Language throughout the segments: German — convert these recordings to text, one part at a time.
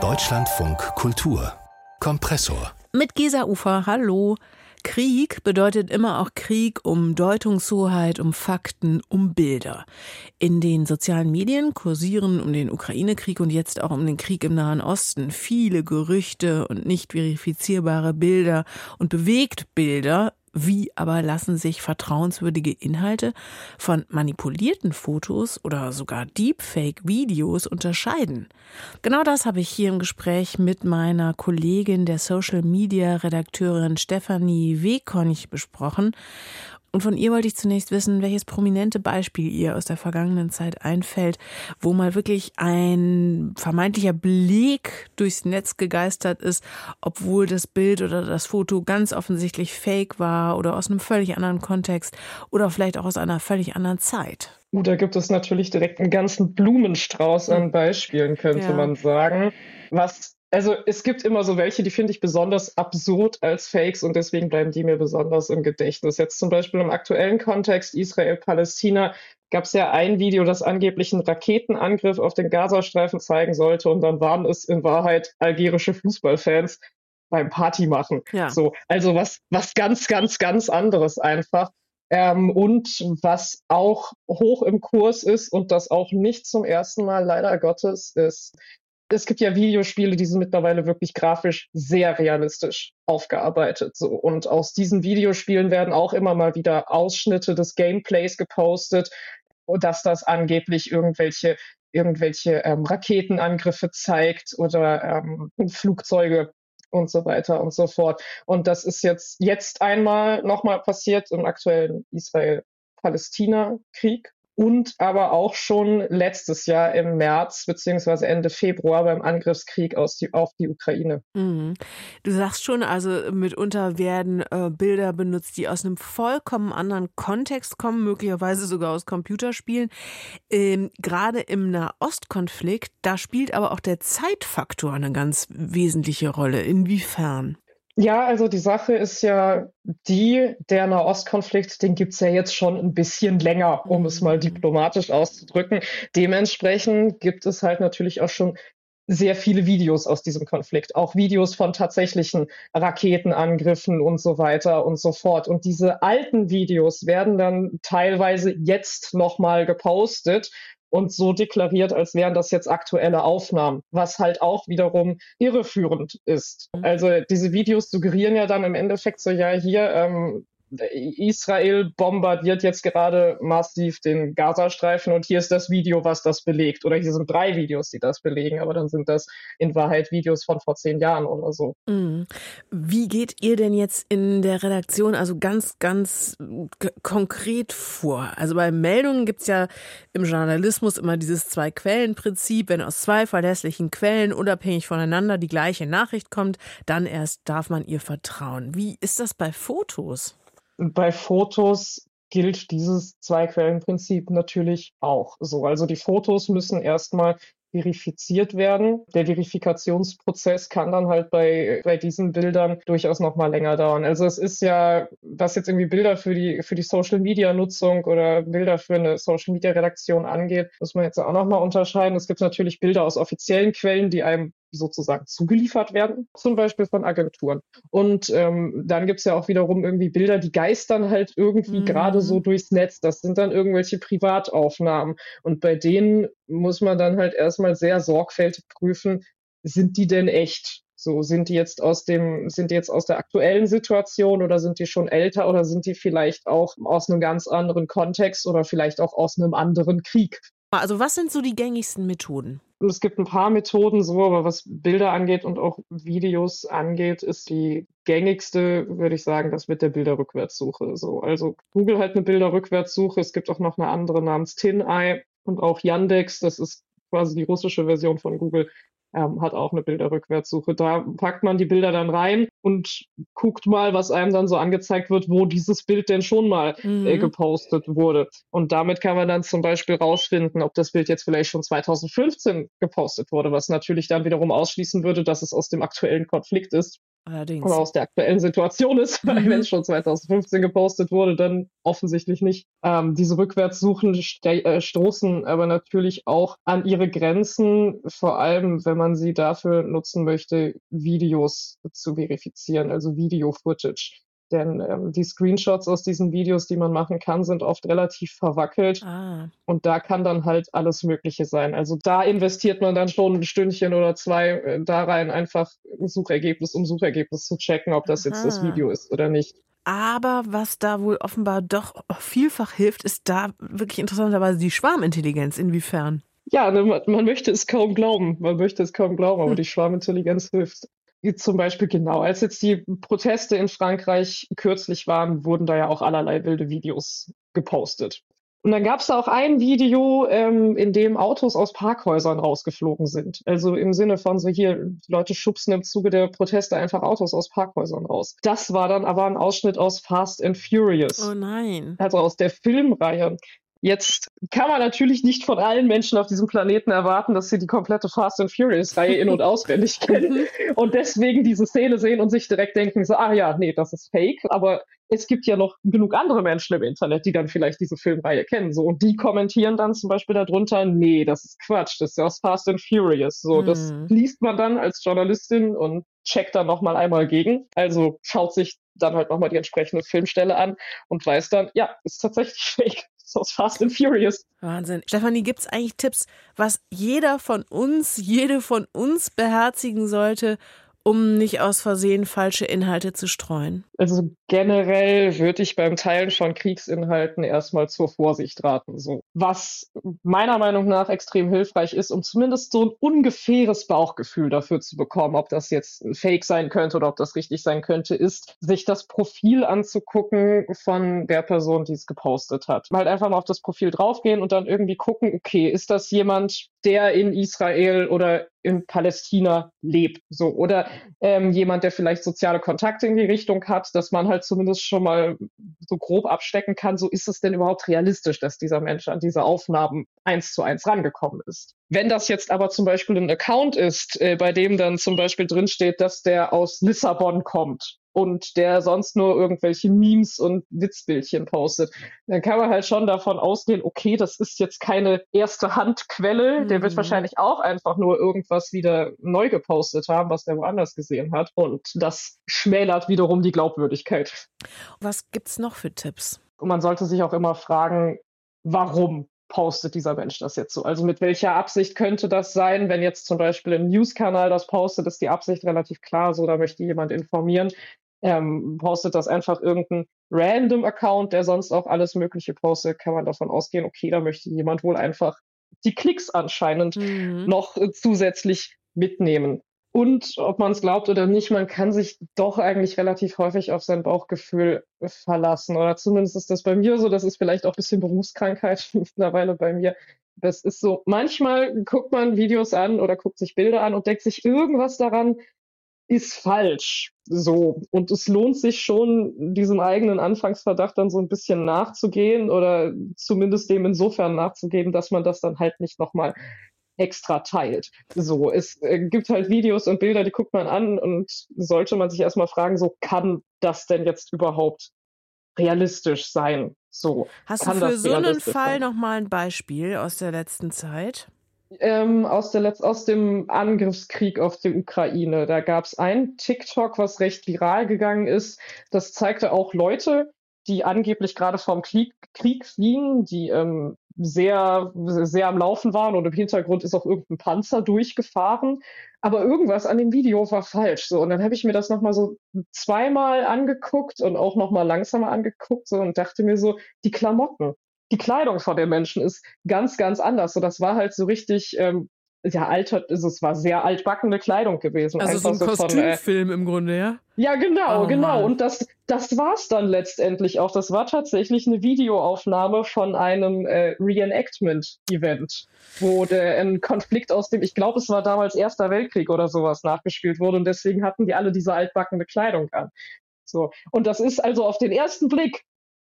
Deutschlandfunk Kultur Kompressor mit Gesa Ufer, hallo. Krieg bedeutet immer auch Krieg um Deutungshoheit, um Fakten, um Bilder. In den sozialen Medien kursieren um den Ukraine-Krieg und jetzt auch um den Krieg im Nahen Osten viele Gerüchte und nicht verifizierbare Bilder und Bewegtbilder wie aber lassen sich vertrauenswürdige Inhalte von manipulierten Fotos oder sogar Deepfake-Videos unterscheiden? Genau das habe ich hier im Gespräch mit meiner Kollegin, der Social-Media-Redakteurin Stefanie Wekonch besprochen. Und von ihr wollte ich zunächst wissen, welches prominente Beispiel ihr aus der vergangenen Zeit einfällt, wo mal wirklich ein vermeintlicher Beleg durchs Netz gegeistert ist, obwohl das Bild oder das Foto ganz offensichtlich fake war oder aus einem völlig anderen Kontext oder vielleicht auch aus einer völlig anderen Zeit. Uh, da gibt es natürlich direkt einen ganzen Blumenstrauß an Beispielen, könnte ja. man sagen. Was also es gibt immer so welche, die finde ich besonders absurd als Fakes und deswegen bleiben die mir besonders im Gedächtnis. Jetzt zum Beispiel im aktuellen Kontext Israel-Palästina gab es ja ein Video, das angeblich einen Raketenangriff auf den Gazastreifen zeigen sollte und dann waren es in Wahrheit algerische Fußballfans beim Party machen. Ja. So, also was, was ganz, ganz, ganz anderes einfach. Ähm, und was auch hoch im Kurs ist und das auch nicht zum ersten Mal leider Gottes ist es gibt ja Videospiele, die sind mittlerweile wirklich grafisch sehr realistisch aufgearbeitet. So. Und aus diesen Videospielen werden auch immer mal wieder Ausschnitte des Gameplays gepostet, dass das angeblich irgendwelche, irgendwelche ähm, Raketenangriffe zeigt oder ähm, Flugzeuge und so weiter und so fort. Und das ist jetzt, jetzt einmal nochmal passiert im aktuellen Israel-Palästina-Krieg und aber auch schon letztes Jahr im März beziehungsweise Ende Februar beim Angriffskrieg die, auf die Ukraine. Mhm. Du sagst schon, also mitunter werden äh, Bilder benutzt, die aus einem vollkommen anderen Kontext kommen, möglicherweise sogar aus Computerspielen. Ähm, Gerade im Nahostkonflikt, da spielt aber auch der Zeitfaktor eine ganz wesentliche Rolle. Inwiefern? Ja, also die Sache ist ja die, der Nahostkonflikt, den gibt's ja jetzt schon ein bisschen länger, um es mal diplomatisch auszudrücken. Dementsprechend gibt es halt natürlich auch schon sehr viele Videos aus diesem Konflikt, auch Videos von tatsächlichen Raketenangriffen und so weiter und so fort. Und diese alten Videos werden dann teilweise jetzt nochmal gepostet und so deklariert, als wären das jetzt aktuelle Aufnahmen, was halt auch wiederum irreführend ist. Mhm. Also diese Videos suggerieren ja dann im Endeffekt so, ja, hier, ähm, Israel bombardiert jetzt gerade massiv den Gazastreifen und hier ist das Video, was das belegt. Oder hier sind drei Videos, die das belegen, aber dann sind das in Wahrheit Videos von vor zehn Jahren oder so. Mhm. Wie geht ihr denn jetzt in der Redaktion also ganz, ganz konkret vor? Also bei Meldungen gibt es ja im Journalismus immer dieses Zwei-Quellen-Prinzip. Wenn aus zwei verlässlichen Quellen unabhängig voneinander die gleiche Nachricht kommt, dann erst darf man ihr vertrauen. Wie ist das bei Fotos? Bei Fotos gilt dieses Zwei-Quellen-Prinzip natürlich auch so. Also die Fotos müssen erstmal verifiziert werden. Der Verifikationsprozess kann dann halt bei, bei diesen Bildern durchaus noch mal länger dauern. Also es ist ja, was jetzt irgendwie Bilder für die, für die Social Media Nutzung oder Bilder für eine Social Media Redaktion angeht, muss man jetzt auch noch mal unterscheiden. Es gibt natürlich Bilder aus offiziellen Quellen, die einem sozusagen zugeliefert werden, zum Beispiel von Agenturen. Und ähm, dann gibt's ja auch wiederum irgendwie Bilder, die geistern halt irgendwie mhm. gerade so durchs Netz. Das sind dann irgendwelche Privataufnahmen. Und bei denen muss man dann halt erstmal sehr sorgfältig prüfen, sind die denn echt? So, sind die jetzt aus dem, sind die jetzt aus der aktuellen Situation oder sind die schon älter oder sind die vielleicht auch aus einem ganz anderen Kontext oder vielleicht auch aus einem anderen Krieg? Also was sind so die gängigsten Methoden? Es gibt ein paar Methoden so, aber was Bilder angeht und auch Videos angeht, ist die gängigste, würde ich sagen, das mit der Bilderrückwärtssuche. So, also Google hat eine Bilderrückwärtssuche. Es gibt auch noch eine andere namens TinEye und auch Yandex. Das ist quasi die russische Version von Google ähm, hat auch eine Bilderrückwärtssuche. Da packt man die Bilder dann rein und guckt mal, was einem dann so angezeigt wird, wo dieses Bild denn schon mal äh, mhm. äh, gepostet wurde. Und damit kann man dann zum Beispiel rausfinden, ob das Bild jetzt vielleicht schon 2015 gepostet wurde, was natürlich dann wiederum ausschließen würde, dass es aus dem aktuellen Konflikt ist. Allerdings. oder aus der aktuellen Situation ist, weil Mhm. wenn es schon 2015 gepostet wurde, dann offensichtlich nicht. Ähm, diese Rückwärtssuchen äh, stoßen aber natürlich auch an ihre Grenzen, vor allem wenn man sie dafür nutzen möchte, Videos zu verifizieren, also Video-Footage. Denn ähm, die Screenshots aus diesen Videos, die man machen kann, sind oft relativ verwackelt. Ah, Und da kann dann halt alles Mögliche sein. Also da investiert man dann schon ein Stündchen oder zwei äh, da rein, einfach ein Suchergebnis um Suchergebnis zu checken, ob das jetzt das Aha. Video ist oder nicht. Aber was da wohl offenbar doch vielfach hilft, ist da wirklich interessanterweise die Schwarmintelligenz. Inwiefern? Ja, ne, man, man möchte es kaum glauben. Man möchte es kaum glauben, aber Hm. die Schwarmintelligenz hilft. Zum Beispiel genau, als jetzt die Proteste in Frankreich kürzlich waren, wurden da ja auch allerlei wilde Videos gepostet. Und dann gab es da auch ein Video, ähm, in dem Autos aus Parkhäusern rausgeflogen sind. Also im Sinne von so hier, die Leute schubsen im Zuge der Proteste einfach Autos aus Parkhäusern raus. Das war dann aber ein Ausschnitt aus Fast and Furious Oh nein. also aus der Filmreihe. Jetzt kann man natürlich nicht von allen Menschen auf diesem Planeten erwarten, dass sie die komplette Fast and Furious-Reihe in- und auswendig kennen und deswegen diese Szene sehen und sich direkt denken, so, ah ja, nee, das ist fake. Aber es gibt ja noch genug andere Menschen im Internet, die dann vielleicht diese Filmreihe kennen. So, und die kommentieren dann zum Beispiel darunter, nee, das ist Quatsch, das ist ja aus Fast and Furious. So, das Hm. liest man dann als Journalistin und checkt dann nochmal einmal gegen. Also schaut sich dann halt nochmal die entsprechende Filmstelle an und weiß dann, ja, ist tatsächlich fake. Aus Fast and Furious. Wahnsinn. Stefanie, gibt es eigentlich Tipps, was jeder von uns, jede von uns beherzigen sollte, um nicht aus Versehen falsche Inhalte zu streuen? Also generell würde ich beim Teilen von Kriegsinhalten erstmal zur Vorsicht raten. So. Was meiner Meinung nach extrem hilfreich ist, um zumindest so ein ungefähres Bauchgefühl dafür zu bekommen, ob das jetzt ein Fake sein könnte oder ob das richtig sein könnte, ist, sich das Profil anzugucken von der Person, die es gepostet hat. Halt einfach mal auf das Profil draufgehen und dann irgendwie gucken, okay, ist das jemand, der in Israel oder in Palästina lebt? So, oder ähm, jemand, der vielleicht soziale Kontakte in die Richtung hat, dass man halt zumindest schon mal so grob abstecken kann, so ist es denn überhaupt realistisch, dass dieser Mensch an diese Aufnahmen eins zu eins rangekommen ist. Wenn das jetzt aber zum Beispiel ein Account ist, äh, bei dem dann zum Beispiel drinsteht, dass der aus Lissabon kommt und der sonst nur irgendwelche Memes und Witzbildchen postet, dann kann man halt schon davon ausgehen, okay, das ist jetzt keine erste Handquelle, der wird Mhm. wahrscheinlich auch einfach nur irgendwas wieder neu gepostet haben, was der woanders gesehen hat. Und das schmälert wiederum die Glaubwürdigkeit. Was gibt's noch für Tipps? Und man sollte sich auch immer fragen, warum postet dieser Mensch das jetzt so? Also mit welcher Absicht könnte das sein? Wenn jetzt zum Beispiel ein News-Kanal das postet, ist die Absicht relativ klar, so da möchte jemand informieren. Ähm, postet das einfach irgendein random Account, der sonst auch alles Mögliche postet, kann man davon ausgehen, okay, da möchte jemand wohl einfach die Klicks anscheinend Mhm. noch äh, zusätzlich mitnehmen. Und ob man es glaubt oder nicht, man kann sich doch eigentlich relativ häufig auf sein Bauchgefühl verlassen. Oder zumindest ist das bei mir so. Das ist vielleicht auch ein bisschen Berufskrankheit mittlerweile bei mir. Das ist so, manchmal guckt man Videos an oder guckt sich Bilder an und denkt sich, irgendwas daran ist falsch. So. Und es lohnt sich schon, diesem eigenen Anfangsverdacht dann so ein bisschen nachzugehen oder zumindest dem insofern nachzugeben, dass man das dann halt nicht nochmal extra teilt. So, es äh, gibt halt Videos und Bilder, die guckt man an und sollte man sich erstmal fragen, so kann das denn jetzt überhaupt realistisch sein? So. Hast du für so einen Fall nochmal ein Beispiel aus der letzten Zeit? ähm, aus, der Letz aus dem Angriffskrieg auf die Ukraine. Da gab es ein TikTok, was recht viral gegangen ist. Das zeigte auch Leute, die angeblich gerade vom Krieg, Krieg fliehen, die ähm, sehr, sehr am Laufen waren und im Hintergrund ist auch irgendein Panzer durchgefahren. Aber irgendwas an dem Video war falsch. So. Und dann habe ich mir das nochmal so zweimal angeguckt und auch nochmal langsamer angeguckt so, und dachte mir so, die Klamotten die Kleidung von den Menschen ist ganz, ganz anders. So, das war halt so richtig, ähm, ja, alter, also es war sehr altbackene Kleidung gewesen. Also so ein äh, Kostümfilm im Grunde, ja? ja, genau, Oh genau. Mann. Und das, das war's dann letztendlich auch. Das war tatsächlich eine Videoaufnahme von einem äh, Reenactment-Event, wo der ein Konflikt aus dem, ich glaube, es war damals Erster Weltkrieg oder sowas nachgespielt wurde und deswegen hatten die alle diese altbackene Kleidung an. So. Und das ist also auf den ersten Blick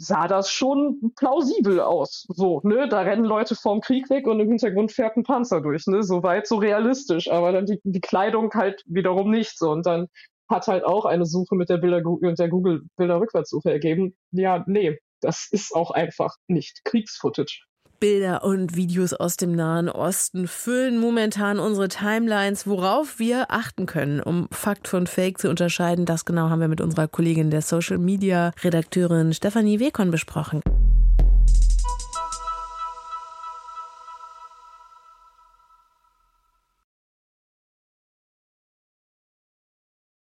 sah das schon plausibel aus. So, ne, da rennen Leute vorm Krieg weg und im Hintergrund fährt ein Panzer durch, ne, so weit, so realistisch, aber dann die, die Kleidung halt wiederum nicht so und dann hat halt auch eine Suche mit der, Bilder, mit der Google Bilderrückwärtssuche ergeben. Ja, nee, das ist auch einfach nicht Kriegsfootage. Bilder und Videos aus dem Nahen Osten füllen momentan unsere Timelines. Worauf wir achten können, um Fakt von Fake zu unterscheiden, das genau haben wir mit unserer Kollegin der Social Media Redakteurin Stefanie Wekon besprochen.